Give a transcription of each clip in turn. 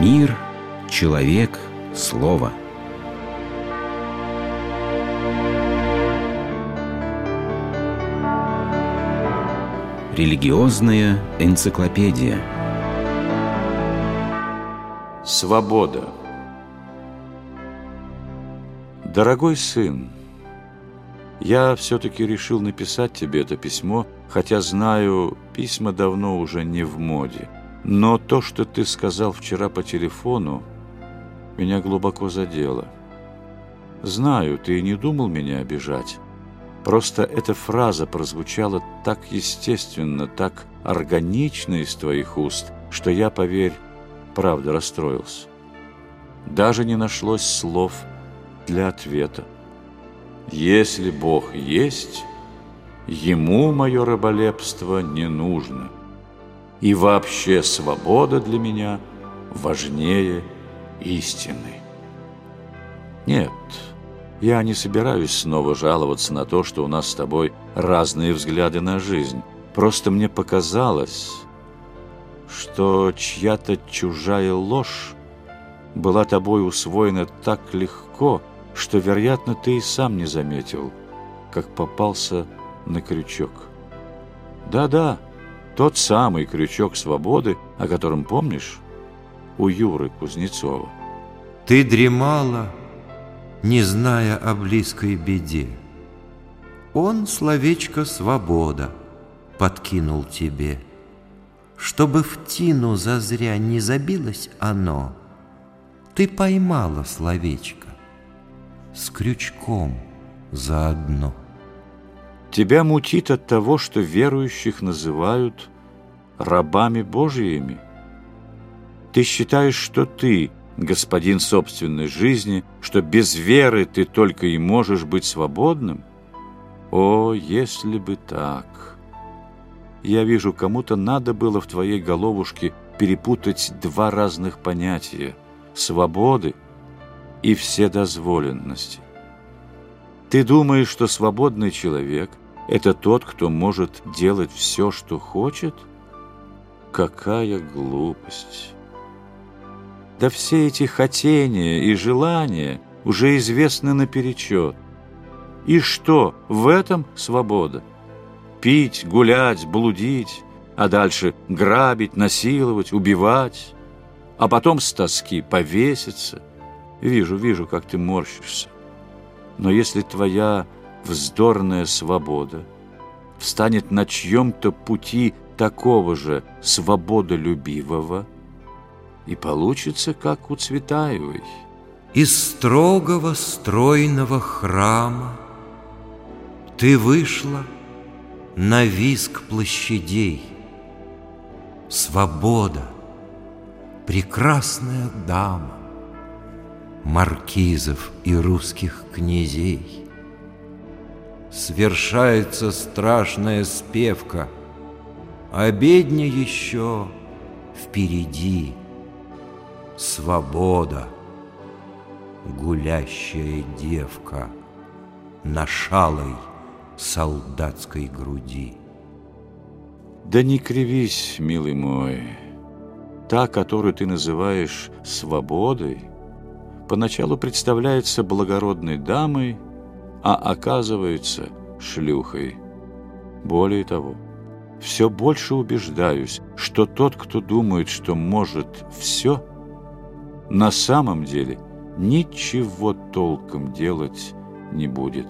Мир, человек, слово. Религиозная энциклопедия. Свобода. Дорогой сын, я все-таки решил написать тебе это письмо, хотя знаю, письма давно уже не в моде. Но то, что ты сказал вчера по телефону, меня глубоко задело. Знаю, ты не думал меня обижать. Просто эта фраза прозвучала так естественно, так органично из твоих уст, что я, поверь, правда расстроился. Даже не нашлось слов для ответа. Если Бог есть, Ему мое раболепство не нужно – и вообще свобода для меня важнее истины. Нет, я не собираюсь снова жаловаться на то, что у нас с тобой разные взгляды на жизнь. Просто мне показалось, что чья-то чужая ложь была тобой усвоена так легко, что, вероятно, ты и сам не заметил, как попался на крючок. Да-да, тот самый крючок свободы, о котором помнишь, у Юры Кузнецова. Ты дремала, не зная о близкой беде. Он словечко «свобода» подкинул тебе, Чтобы в тину зазря не забилось оно, Ты поймала словечко с крючком заодно. Тебя мутит от того, что верующих называют рабами Божьими. Ты считаешь, что ты господин собственной жизни, что без веры ты только и можешь быть свободным? О, если бы так! Я вижу, кому-то надо было в твоей головушке перепутать два разных понятия – свободы и вседозволенности. Ты думаешь, что свободный человек – это тот, кто может делать все, что хочет? Какая глупость! Да все эти хотения и желания уже известны наперечет. И что, в этом свобода? Пить, гулять, блудить, а дальше грабить, насиловать, убивать, а потом с тоски повеситься. Вижу, вижу, как ты морщишься. Но если твоя вздорная свобода встанет на чьем-то пути такого же свободолюбивого, и получится, как у Цветаевой. Из строгого стройного храма Ты вышла на виск площадей. Свобода, прекрасная дама, маркизов и русских князей. Свершается страшная спевка, обедня еще впереди. Свобода, гулящая девка на шалой солдатской груди. Да не кривись, милый мой, та, которую ты называешь свободой, поначалу представляется благородной дамой, а оказывается шлюхой. Более того, все больше убеждаюсь, что тот, кто думает, что может все, на самом деле ничего толком делать не будет.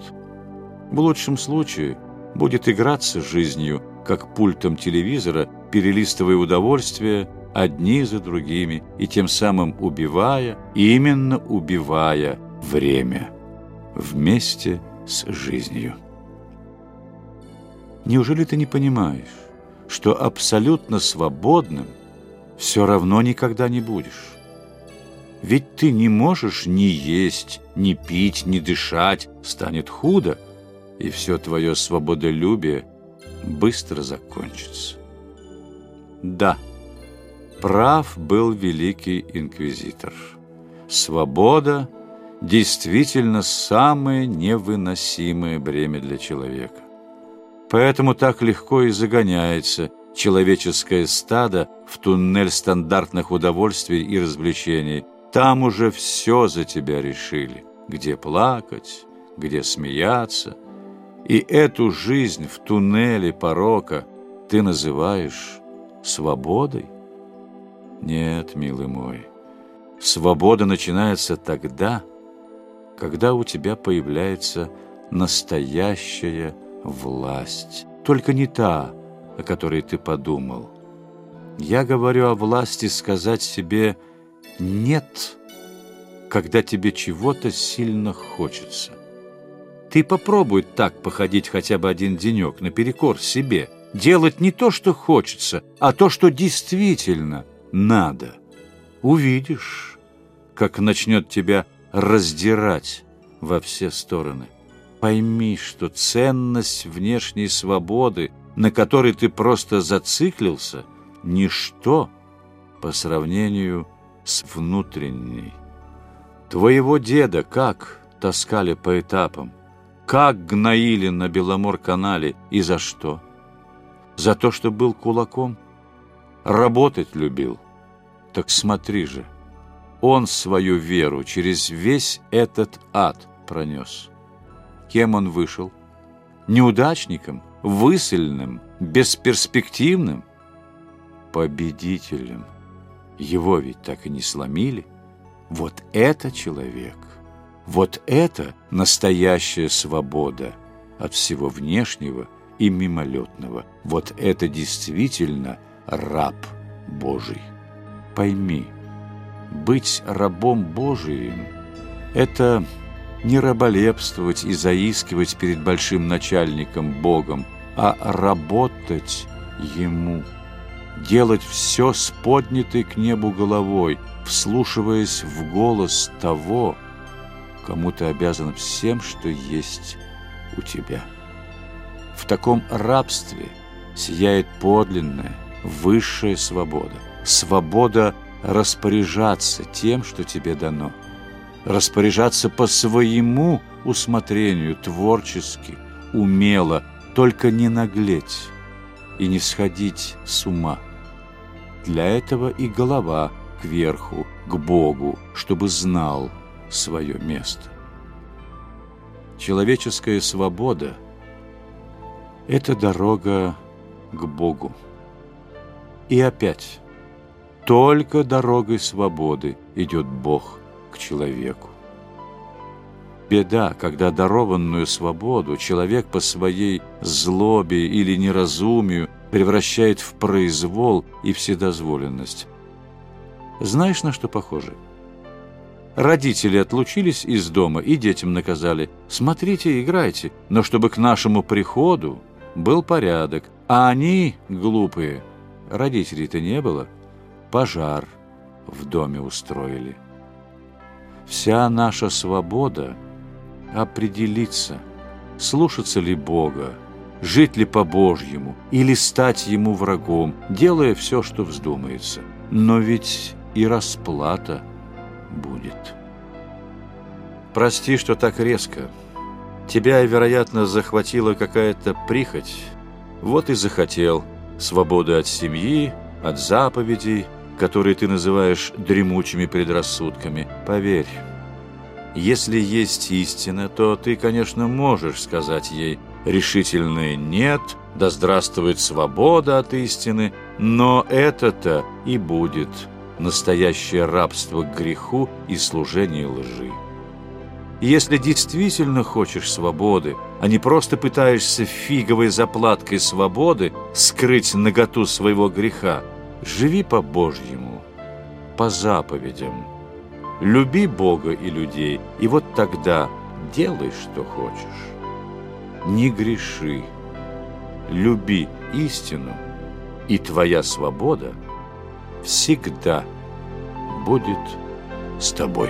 В лучшем случае будет играться жизнью, как пультом телевизора, перелистывая удовольствия одни за другими и тем самым убивая, именно убивая время вместе с жизнью. Неужели ты не понимаешь, что абсолютно свободным все равно никогда не будешь? Ведь ты не можешь ни есть, ни пить, ни дышать, станет худо, и все твое свободолюбие быстро закончится. Да, Прав был великий инквизитор. Свобода действительно самое невыносимое бремя для человека. Поэтому так легко и загоняется человеческое стадо в туннель стандартных удовольствий и развлечений. Там уже все за тебя решили. Где плакать, где смеяться. И эту жизнь в туннеле порока ты называешь свободой? Нет, милый мой, свобода начинается тогда, когда у тебя появляется настоящая власть. Только не та, о которой ты подумал. Я говорю о власти сказать себе «нет», когда тебе чего-то сильно хочется. Ты попробуй так походить хотя бы один денек наперекор себе, делать не то, что хочется, а то, что действительно надо. Увидишь, как начнет тебя раздирать во все стороны. Пойми, что ценность внешней свободы, на которой ты просто зациклился, ничто по сравнению с внутренней. Твоего деда как таскали по этапам? Как гноили на Беломор-канале и за что? За то, что был кулаком? Работать любил? Так смотри же, он свою веру через весь этот ад пронес. Кем он вышел? Неудачником? Высыльным? Бесперспективным? Победителем. Его ведь так и не сломили. Вот это человек. Вот это настоящая свобода от всего внешнего и мимолетного. Вот это действительно раб Божий. Пойми, быть рабом Божиим – это не раболепствовать и заискивать перед большим начальником Богом, а работать Ему, делать все с поднятой к небу головой, вслушиваясь в голос того, кому ты обязан всем, что есть у тебя. В таком рабстве сияет подлинная, высшая свобода. Свобода распоряжаться тем, что тебе дано. Распоряжаться по своему усмотрению, творчески, умело, только не наглеть и не сходить с ума. Для этого и голова кверху, к Богу, чтобы знал, свое место. Человеческая свобода – это дорога к Богу. И опять, только дорогой свободы идет Бог к человеку. Беда, когда дарованную свободу человек по своей злобе или неразумию превращает в произвол и вседозволенность. Знаешь, на что похоже? – Родители отлучились из дома и детям наказали. Смотрите, играйте, но чтобы к нашему приходу был порядок. А они, глупые, родителей-то не было, пожар в доме устроили. Вся наша свобода определиться, слушаться ли Бога, жить ли по-божьему или стать Ему врагом, делая все, что вздумается. Но ведь и расплата – будет. Прости, что так резко. Тебя, вероятно, захватила какая-то прихоть. Вот и захотел свободы от семьи, от заповедей, которые ты называешь дремучими предрассудками. Поверь, если есть истина, то ты, конечно, можешь сказать ей решительное «нет», да здравствует свобода от истины, но это-то и будет настоящее рабство к греху и служение лжи. если действительно хочешь свободы, а не просто пытаешься фиговой заплаткой свободы скрыть наготу своего греха, живи по-божьему, по заповедям. Люби Бога и людей, и вот тогда делай, что хочешь. Не греши, люби истину, и твоя свобода – всегда будет с тобой.